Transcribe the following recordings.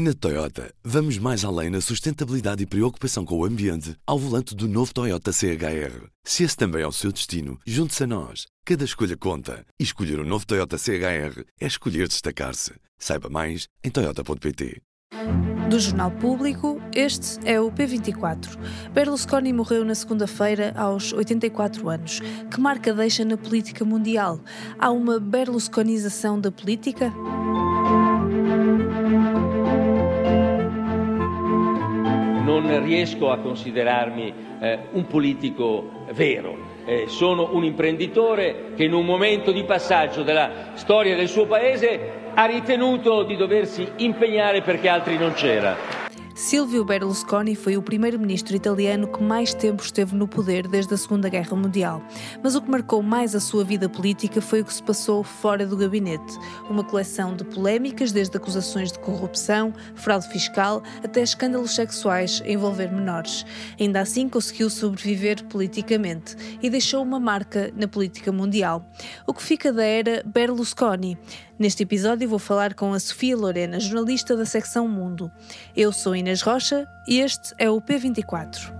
Na Toyota, vamos mais além na sustentabilidade e preocupação com o ambiente ao volante do novo Toyota CHR. Se esse também é o seu destino, junte-se a nós. Cada escolha conta. E escolher o um novo Toyota CHR é escolher destacar-se. Saiba mais em Toyota.pt. Do Jornal Público, este é o P24. Berlusconi morreu na segunda-feira aos 84 anos. Que marca deixa na política mundial? Há uma berlusconização da política? Non riesco a considerarmi eh, un politico vero. Eh, sono un imprenditore che in un momento di passaggio della storia del suo paese ha ritenuto di doversi impegnare perché altri non c'era. Silvio Berlusconi foi o primeiro-ministro italiano que mais tempo esteve no poder desde a Segunda Guerra Mundial. Mas o que marcou mais a sua vida política foi o que se passou fora do gabinete. Uma coleção de polémicas, desde acusações de corrupção, fraude fiscal, até escândalos sexuais a envolver menores. Ainda assim, conseguiu sobreviver politicamente e deixou uma marca na política mundial. O que fica da era Berlusconi? Neste episódio vou falar com a Sofia Lorena, jornalista da secção Mundo. Eu sou Inês Rocha e este é o P24.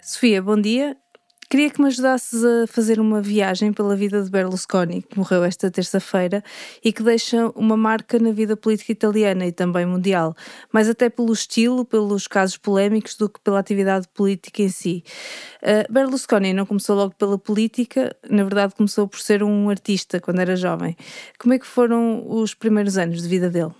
Sofia, bom dia. Queria que me ajudasses a fazer uma viagem pela vida de Berlusconi, que morreu esta terça-feira e que deixa uma marca na vida política italiana e também mundial, mais até pelo estilo, pelos casos polémicos, do que pela atividade política em si. Uh, Berlusconi não começou logo pela política, na verdade começou por ser um artista quando era jovem. Como é que foram os primeiros anos de vida dele?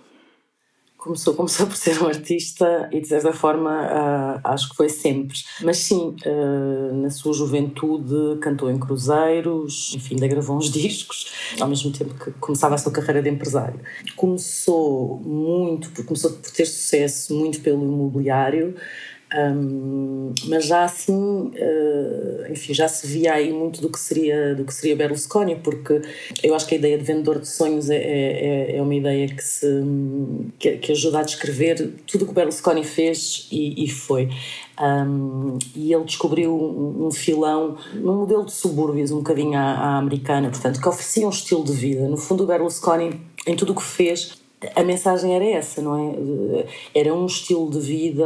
Começou, começou por ser um artista e de certa forma uh, acho que foi sempre. Mas sim, uh, na sua juventude cantou em cruzeiros, enfim, ainda gravou uns discos, ao mesmo tempo que começava a sua carreira de empresário. Começou muito, começou por ter sucesso muito pelo imobiliário, um, mas já assim, uh, enfim, já se via aí muito do que seria do que seria Berlusconi, porque eu acho que a ideia de vendedor de sonhos é, é, é uma ideia que se que, que, ajuda a descrever tudo o que Berlusconi fez e, e foi. Um, e ele descobriu um, um, filão num modelo de subúrbios um bocadinho à, à americana, portanto, que oferecia um estilo de vida. No fundo, o Berlusconi, em tudo o que fez, a mensagem era essa, não é? Era um estilo de vida,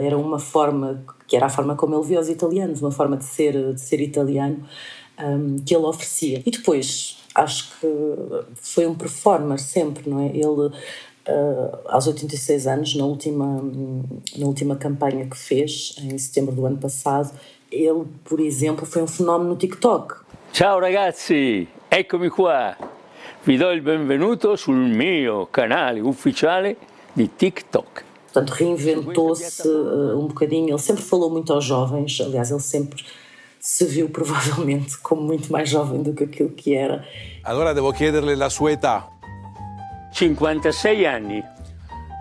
eh, era uma forma, que era a forma como ele via os italianos, uma forma de ser, de ser italiano ehm, que ele oferecia. E depois, acho que foi um performer sempre, não é? Ele, eh, aos 86 anos, na última, na última campanha que fez, em setembro do ano passado, ele, por exemplo, foi um fenómeno no TikTok. Ciao ragazzi, eccomi qua. Vi do il benvenuto sul mio canale ufficiale di TikTok. Portanto, reinventou-se uh, um bocadinho. Ele sempre falou muito aos jovens, aliás, ele sempre se viu provavelmente como muito mais jovem do que aquilo que era. Allora devo chiederle la sua età. 56 anni.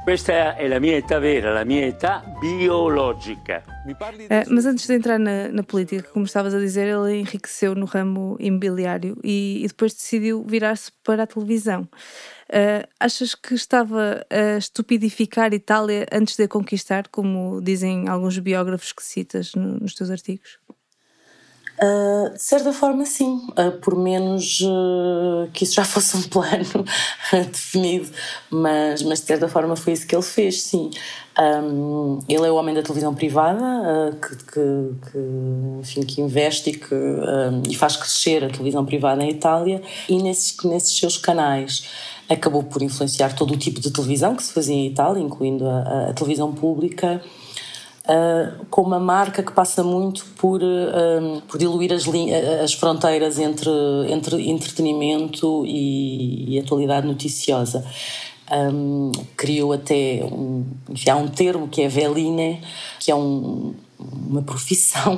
Questa è la mia età vera, la mia età biologica. Uh, mas antes de entrar na, na, política, como estavas a dizer, ele enriqueceu no ramo imobiliário e, e depois decidiu virar-se para a televisão. Uh, achas que estava a estupidificar Itália antes de a conquistar, como dizem alguns biógrafos que citas no, nos teus artigos? Uh, de certa forma, sim, uh, por menos uh, que isso já fosse um plano definido, mas, mas de certa forma foi isso que ele fez, sim. Um, ele é o homem da televisão privada que, que, que, enfim, que investe e que um, e faz crescer a televisão privada em Itália. E nesses, nesses seus canais acabou por influenciar todo o tipo de televisão que se fazia em Itália, incluindo a, a televisão pública uh, com uma marca que passa muito por, uh, por diluir as, as fronteiras entre, entre entretenimento e, e atualidade noticiosa. Um, criou até um, enfim, há um termo que é veline, que é um, uma profissão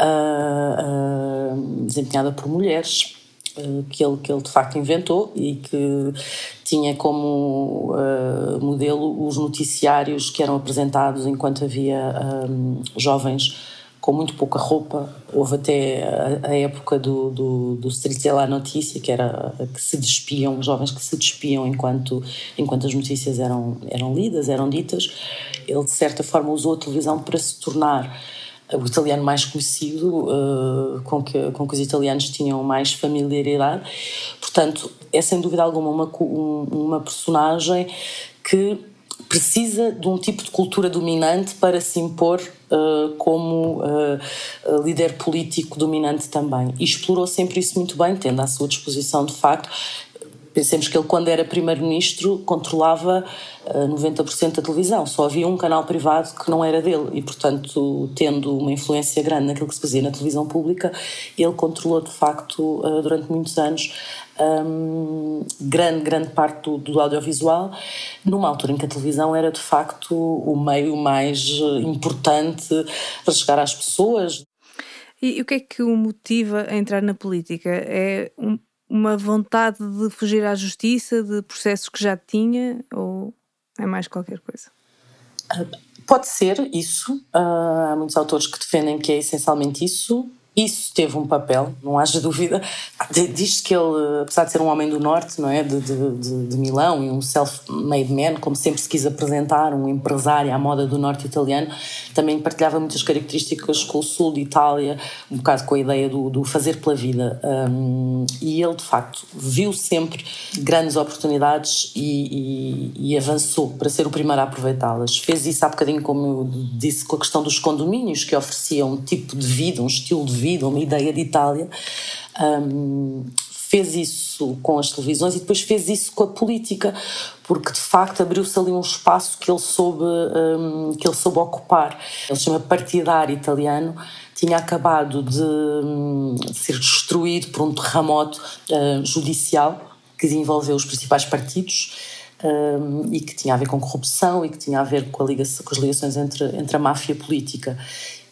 uh, uh, desempenhada por mulheres que, ele, que ele de facto inventou e que tinha como uh, modelo os noticiários que eram apresentados enquanto havia um, jovens com muito pouca roupa. Houve até a, a época do, do, do Strizella Notícia, que era que se despiam, jovens que se despiam enquanto, enquanto as notícias eram, eram lidas, eram ditas. Ele, de certa forma, usou a televisão para se tornar o italiano mais conhecido, uh, com, que, com que os italianos tinham mais familiaridade. Portanto, é sem dúvida alguma uma, uma personagem que precisa de um tipo de cultura dominante para se impor uh, como uh, líder político dominante também. E explorou sempre isso muito bem, tendo à sua disposição, de facto, Pensemos que ele, quando era primeiro-ministro, controlava uh, eh, 90% da televisão. Só havia um canal privado que não era dele e, portanto, tendo uma influência grande naquilo que se fazia na televisão pública, ele controlou, de facto, uh, durante muitos anos, um, grande, grande parte do, do, audiovisual, numa altura em que a televisão era, de facto, o meio mais eh, importante para chegar às pessoas. E, e o que é que o motiva a entrar na política? É um uma vontade de fugir à justiça, de processos que já tinha, ou é mais qualquer coisa? Pode ser isso. Uh, há muitos autores que defendem que é essencialmente isso. Isso teve um papel, não haja dúvida. Diz-se que ele, apesar de ser um homem do Norte, não é? De, de, de Milão e um self-made man, como sempre se quis apresentar, um empresário à moda do Norte italiano, também partilhava muitas características com o Sul de Itália, um bocado com a ideia do, do fazer pela vida. Um, e ele, de facto, viu sempre grandes oportunidades e, e, e avançou para ser o primeiro a aproveitá-las. Fez isso há bocadinho, como eu disse, com a questão dos condomínios, que ofereciam um tipo de vida, um estilo de vida vida, uma ideia de Itália. Um, fez isso com as televisões e depois fez isso com a política, porque de facto abriu-se ali um espaço que ele soube, um, que ele soube ocupar. Ele se chama partidário italiano, tinha acabado de, um, de ser destruído por um terremoto uh, judicial que envolveu os principais partidos. Um, e que tinha a ver com corrupção e que tinha a ver com, ligação, com as ligações entre, entre a máfia política.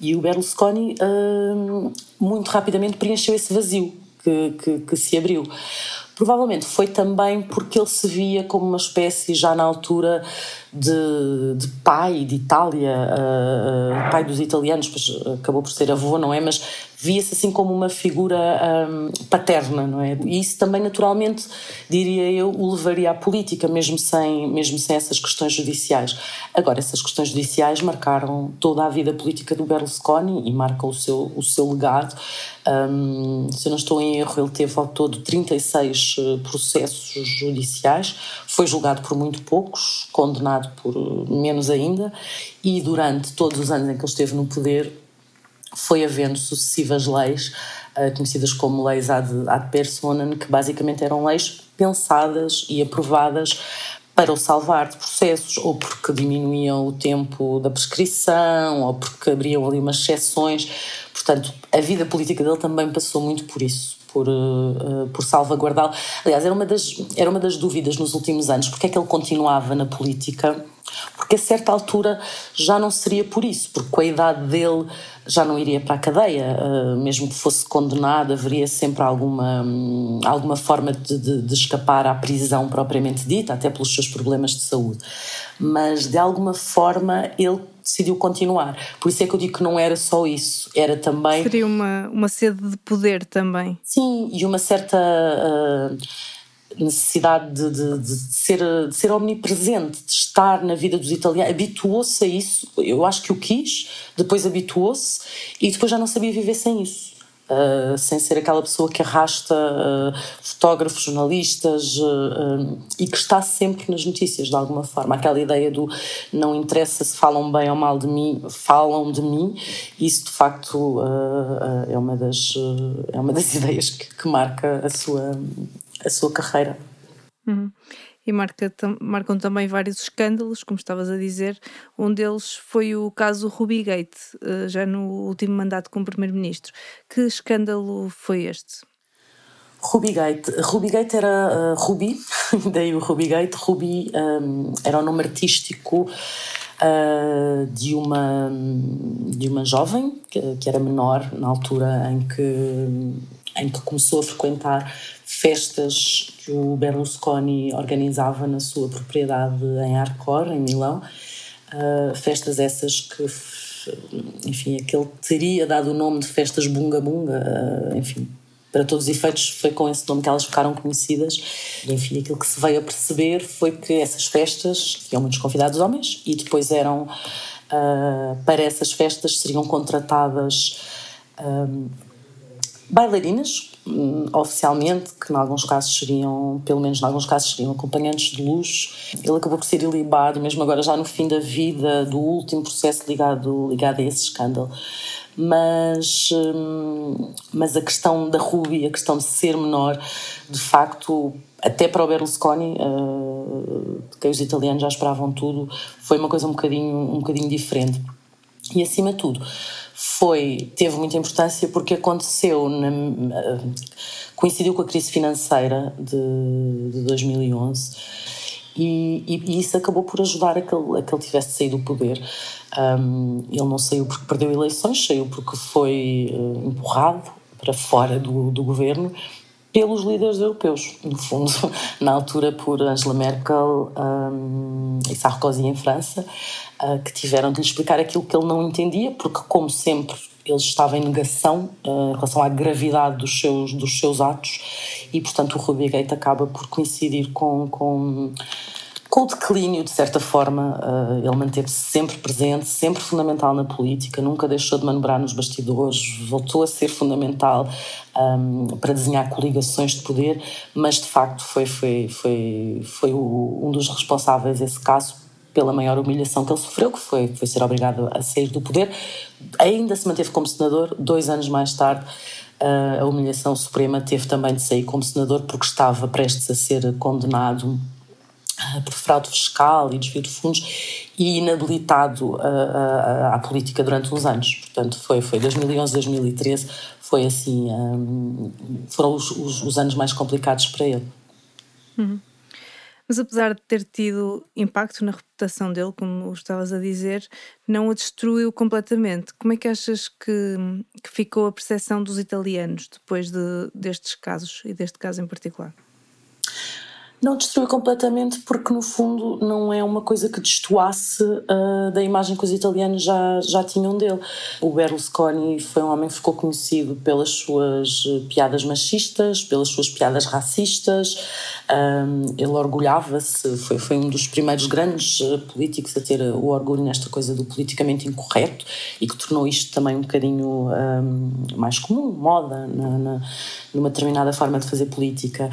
E o Berlusconi hum, muito rapidamente preencheu esse vazio que, que, que, se abriu. Provavelmente foi também porque ele se via como uma espécie, já na altura, de, de pai de Itália, uh, pai dos italianos, pois acabou por ser avô, não é? Mas via-se assim como uma figura um, paterna, não é? E isso também naturalmente, diria eu, o levaria à política, mesmo sem, mesmo sem essas questões judiciais. Agora, essas questões judiciais marcaram toda a vida política do Berlusconi e marcam o seu, o seu legado. Um, se eu não estou em erro, ele teve ao todo 36 eh, processos judiciais, foi julgado por muito poucos, condenado por menos ainda, e durante todos os anos em que ele esteve no poder, foi havendo sucessivas leis, uh, conhecidas como leis ad, ad personam, que basicamente eram leis pensadas e aprovadas para o salvar de processos, ou porque diminuíam o tempo da prescrição, ou porque abriam ali umas exceções. Portanto, a vida política dele também passou muito por isso, por, uh, por salvaguardá-lo. Aliás, era uma, das, era uma das dúvidas nos últimos anos, porque é que ele continuava na política porque a certa altura já não seria por isso, porque com a idade dele já não iria para a cadeia, uh, mesmo que fosse condenado, haveria sempre alguma, um, alguma forma de, de, de, escapar à prisão propriamente dita, até pelos seus problemas de saúde. Mas de alguma forma ele decidiu continuar. Por isso é que eu digo que não era só isso, era também. Seria uma, uma sede de poder também. Sim, e uma certa. Uh, necessidade de, de, de, ser, de ser omnipresente, de estar na vida dos italianos, habituou-se a isso, eu acho que o quis, depois habituou-se e depois já não sabia viver sem isso. Uh, sem ser aquela pessoa que arrasta uh, fotógrafos, jornalistas uh, e que está sempre nas notícias de alguma forma. Aquela ideia do não interessa se falam bem ou mal de mim, falam de mim, isso de facto é, uma das, é uma das ideias que, que marca a sua, a sua carreira. Uhum. E marca, marcam também vários escândalos, como estavas a dizer. Um deles foi o caso Ruby Gate, eh, já no último mandato como Primeiro-Ministro. Que escândalo foi este? Ruby Gate. Ruby Gate era uh, Ruby, daí o Ruby Gate. Ruby um, ehm, era o nome artístico uh, de, uma, de uma jovem que, que, era menor na altura em que, em que começou a frequentar festas que o Berlusconi organizava na sua propriedade em Arcor, em Milão. Uh, festas essas que, enfim, aquele teria dado o nome de festas Bunga Bunga, uh, enfim, para todos os efeitos foi com esse nome que elas ficaram conhecidas. E, enfim, aquilo que se veio a perceber foi que essas festas tinham muitos convidados homens e depois eram, uh, para essas festas, seriam contratadas bailarinas oficialmente, que em alguns casos seriam, pelo menos em alguns casos seriam acompanhantes de luxo. Ele acabou por ser ilibado, mesmo agora já no fim da vida, do último processo ligado, ligado a esse escândalo. Mas, hum, mas a questão da Ruby, a questão de ser menor, de facto, até para o Berlusconi, uh, que os italianos já esperavam tudo, foi uma coisa um bocadinho, um bocadinho diferente. E acima de tudo, foi, teve muita importância porque aconteceu, na, coincidiu com a crise financeira de, de 2011 e, e, e, isso acabou por ajudar a que ele, a que ele tivesse saído do poder. Um, ele não saiu porque perdeu eleições, saiu porque foi uh, empurrado para fora do, do governo pelos líderes europeus, no fundo, na altura por Angela Merkel um, e Sarkozy em França, uh, que tiveram de lhe explicar aquilo que ele não entendia, porque, como sempre, ele estava em negação uh, em relação à gravidade dos seus, dos seus atos e, portanto, o Rubygate acaba por coincidir com, com com o declínio, de certa forma, uh, ele manteve-se sempre presente, sempre fundamental na política, nunca deixou de manobrar nos bastidores, voltou a ser fundamental um, ehm, para desenhar coligações de poder, mas de facto foi, foi, foi, foi o, um dos responsáveis, esse caso, pela maior humilhação que ele sofreu, que foi, foi ser obrigado a sair do poder. Ainda se manteve como senador, dois anos mais tarde. Uh, a humilhação suprema teve também de sair como senador porque estava prestes a ser condenado por fraude fiscal e desvio de fundos e inabilitado à política durante uns anos. Portanto, foi, foi 2011, 2013, foi assim, um, foram os, os, os, anos mais complicados para ele. Uhum. Mas apesar de ter tido impacto na reputação dele, como estavas a dizer, não a destruiu completamente. Como é que achas que, que ficou a percepção dos italianos depois de, destes casos e deste caso em particular? Não destruiu completamente porque, no fundo, não é uma coisa que destoasse uh, da imagem que os italianos já, já tinham dele. O Berlusconi foi um homem que ficou conhecido pelas suas piadas machistas, pelas suas piadas racistas. Um, ele orgulhava-se, foi, foi um dos primeiros grandes eh, políticos a ter o orgulho nesta coisa do politicamente incorreto e que tornou isto também um bocadinho um, mais comum, moda, na, na, numa determinada forma de fazer política.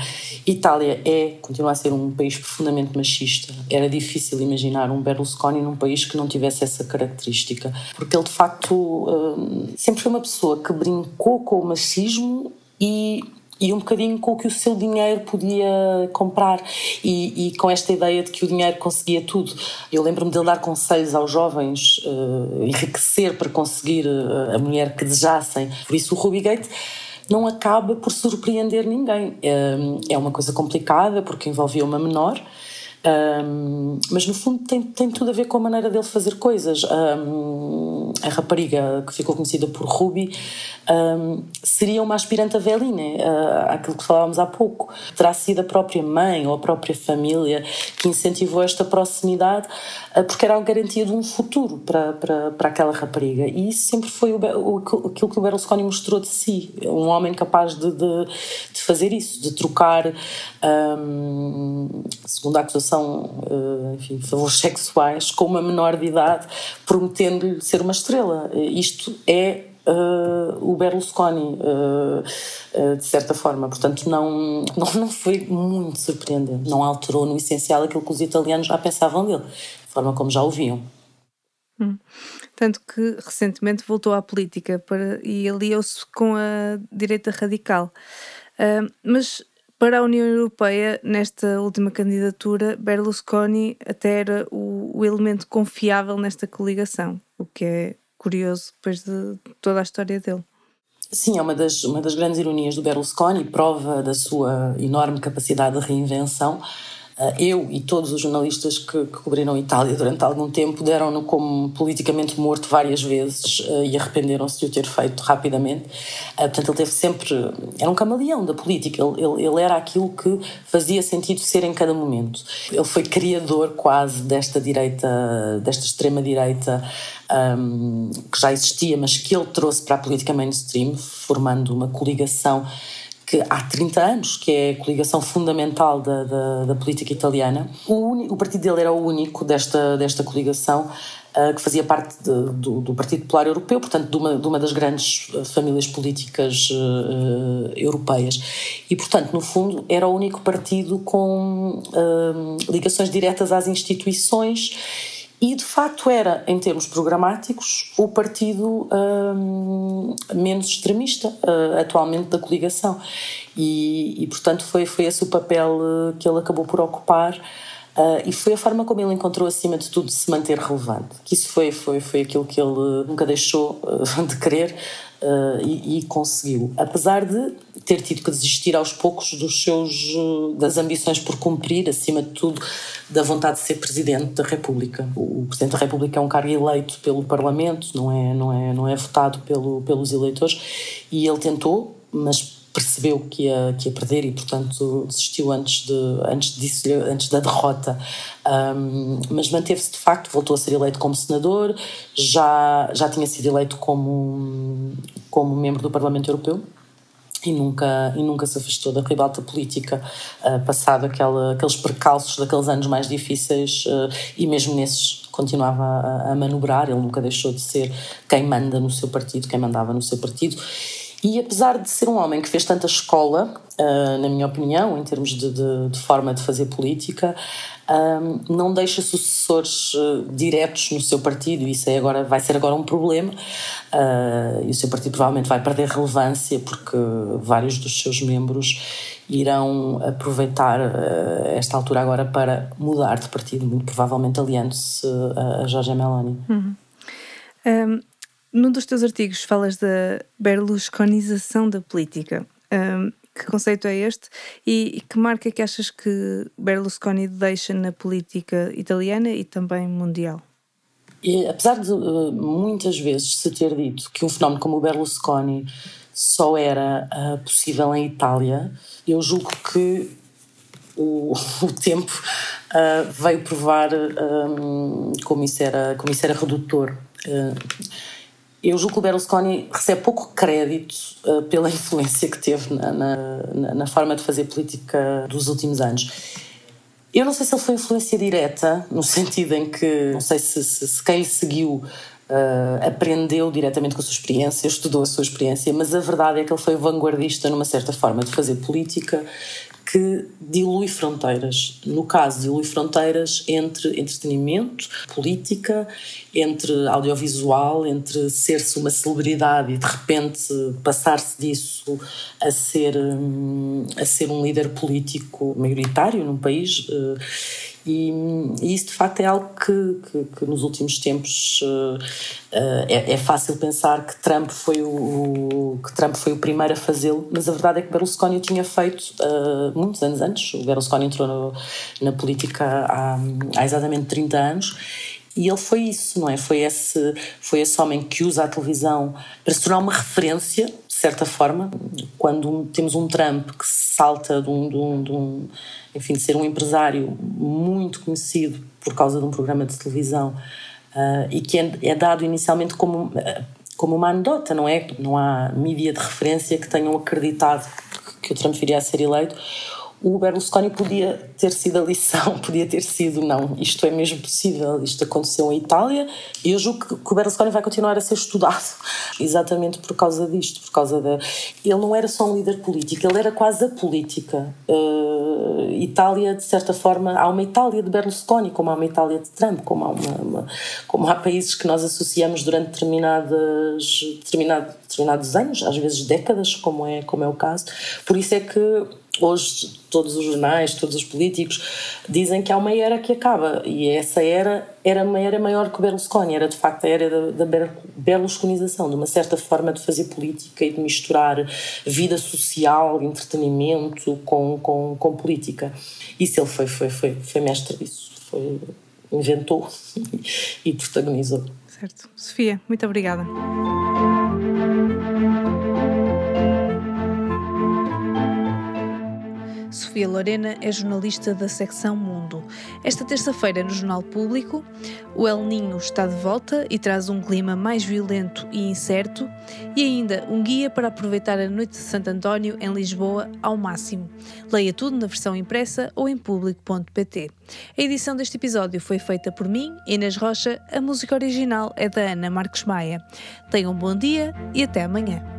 Itália é, a ser um país profundamente machista. Era difícil imaginar um Berlusconi num país que não tivesse essa característica, porque ele de facto hum, sempre foi uma pessoa que brincou com o machismo e e um bocadinho com o que o seu dinheiro podia comprar e, e com esta ideia de que o dinheiro conseguia tudo. Eu lembro-me dele dar conselhos aos jovens, uh, enriquecer para conseguir uh, a mulher que desejassem. Por isso o Ruby Gate não acaba por surpreender ninguém. É uma coisa complicada porque envolvia uma menor, mas no fundo tem, tem tudo a ver com a maneira dele fazer coisas. a rapariga que ficou conhecida por Ruby um, seria uma aspirante a Veline, uh, aquilo que falávamos há pouco. Terá sido a própria mãe ou a própria família que incentivou esta proximidade, uh, porque era a garantia de um futuro para, para, para aquela rapariga. E isso sempre foi o, o, aquilo que o Berlusconi mostrou de si: um homem capaz de, de, de fazer isso, de trocar, um, segundo a acusação, uh, enfim, favores sexuais com uma menor de idade, prometendo-lhe ser uma estrela. Isto é uh, o Berlusconi, uh, uh, de certa forma. Portanto, não, não, não foi muito surpreendente. Não alterou no essencial aquilo que os italianos já pensavam dele, de forma como já ouviam. Hum. Tanto que recentemente voltou à política para, e aliou-se com a direita radical. mas para a União Europeia, nesta última candidatura, Berlusconi até era o, o elemento confiável nesta coligação, o que é curioso depois de toda a história dele. Sim, é uma das, uma das grandes ironias do Berlusconi, prova da sua enorme capacidade de reinvenção. Ah, eu e todos os jornalistas que, que cobriram a Itália durante algum tempo deram-no como politicamente morto várias vezes uh, e arrependeram-se de o ter feito rapidamente. Uh, portanto, ele teve sempre. Era um camaleão da política, ele, ele, ele, era aquilo que fazia sentido ser em cada momento. Ele foi criador quase desta direita, desta extrema-direita um, que já existia, mas que ele trouxe para a política mainstream, formando uma coligação que há 30 anos, que é a coligação fundamental da, da, da política italiana. O, o, partido dele era o único desta, desta coligação uh, que fazia parte de, do, do, Partido Popular Europeu, portanto, de uma, de uma das grandes famílias políticas uh, europeias. E, portanto, no fundo, era o único partido com uh, ligações diretas às instituições e de facto era, em termos programáticos, o partido hum, menos extremista uh, atualmente da coligação. E, e, portanto, foi, foi esse o papel uh, que ele acabou por ocupar. Uh, e foi a forma como ele encontrou, acima de tudo, de se manter relevante. Que isso foi, foi, foi aquilo que ele nunca deixou de querer e, e conseguiu. Apesar de ter tido que desistir aos poucos dos seus das ambições por cumprir, acima de tudo, da vontade de ser presidente da República. O presidente da República é um cargo eleito pelo Parlamento, não é não é não é votado pelo, pelos eleitores e ele tentou, mas percebeu que ia, que ia perder e portanto desistiu antes de antes disso antes da derrota um, mas manteve-se de facto voltou a ser eleito como senador já já tinha sido eleito como como membro do Parlamento Europeu e nunca, e nunca se afastou da ribalta política, uh, passado aquela, aqueles percalços daqueles anos mais difíceis, uh, e mesmo nesses continuava a, a, manobrar, ele nunca deixou de ser quem manda no seu partido, quem mandava no seu partido. E apesar de ser um homem que fez tanta escola, uh, na minha opinião, em termos de, de, de forma de fazer política, um, não deixa sucessores uh, diretos no seu partido, e isso é agora, vai ser agora um problema, uh, e o seu partido provavelmente vai perder relevância porque vários dos seus membros irão aproveitar uh, esta altura agora para mudar de partido, muito provavelmente aliando-se a, a Jorge Meloni. Uhum. Um, num dos teus artigos falas da berlusconização da política. Um, que conceito é este e, e que marca é que achas que Berlusconi deixa na política italiana e também mundial? E, apesar de uh, muitas vezes se ter dito que um fenómeno como o Berlusconi só era uh, possível em Itália, eu julgo que o, o tempo uh, veio provar um, como, isso era, como isso era redutor. Eu julgo que o Berlusconi recebe pouco crédito uh, pela influência que teve na, na, na, forma de fazer política dos últimos anos. Eu não sei se ele foi influência direta, no sentido em que não sei se, se, se quem seguiu uh, aprendeu diretamente com a sua experiência, estudou a sua experiência, mas a verdade é que ele foi vanguardista numa certa forma de fazer política que dilui fronteiras. No caso, dilui fronteiras entre entretenimento, política, entre audiovisual, entre ser-se uma celebridade e de repente passar-se disso a ser, hum, a ser um líder político maioritário num país. E, e, isso de facto é algo que, que, que nos últimos tempos uh, é, é, fácil pensar que Trump foi o, que Trump foi o primeiro a fazê-lo, mas a verdade é que Berlusconi o tinha feito uh, muitos anos antes. O Berlusconi entrou no, na política há, há exatamente 30 anos e ele foi isso, não é? Foi esse, foi esse homem que usa a televisão para se tornar uma referência, certa forma. Quando temos um Trump que salta de um, de um, de um enfim, de ser um empresário muito conhecido por causa de um programa de televisão uh, e que é, é, dado inicialmente como, uh, como uma anedota, não é? Não há mídia de referência que tenham acreditado que o Trump viria a ser eleito o Berlusconi podia ter sido a lição, podia ter sido, não, isto é mesmo possível, isto aconteceu em Itália, e eu julgo que, o Berlusconi vai continuar a ser estudado exatamente por causa disto, por causa da... Ele não era só um líder político, ele era quase a política. Uh, Itália, de certa forma, há uma Itália de Berlusconi, como há uma Itália de Trump, como há, uma, uma como há países que nós associamos durante determinadas, determinado, determinados anos, às vezes décadas, como é, como é o caso. Por isso é que hoje todos os jornais, todos os políticos dizem que há uma era que acaba e essa era era uma era maior que o Berlusconi, era de facto a era da, da berlusconização, de uma certa forma de fazer política e de misturar vida social, entretenimento com, com, com política. Isso ele foi, foi, foi, foi mestre disso, foi, inventou e protagonizou. Certo. Sofia, muito obrigada. Sofia Lorena é jornalista da secção Mundo. Esta terça-feira, no Jornal Público, o El Ninho está de volta e traz um clima mais violento e incerto, e ainda um guia para aproveitar a noite de Santo António em Lisboa ao máximo. Leia tudo na versão impressa ou em público.pt. A edição deste episódio foi feita por mim, Inês Rocha. A música original é da Ana Marques Maia. Tenham um bom dia e até amanhã.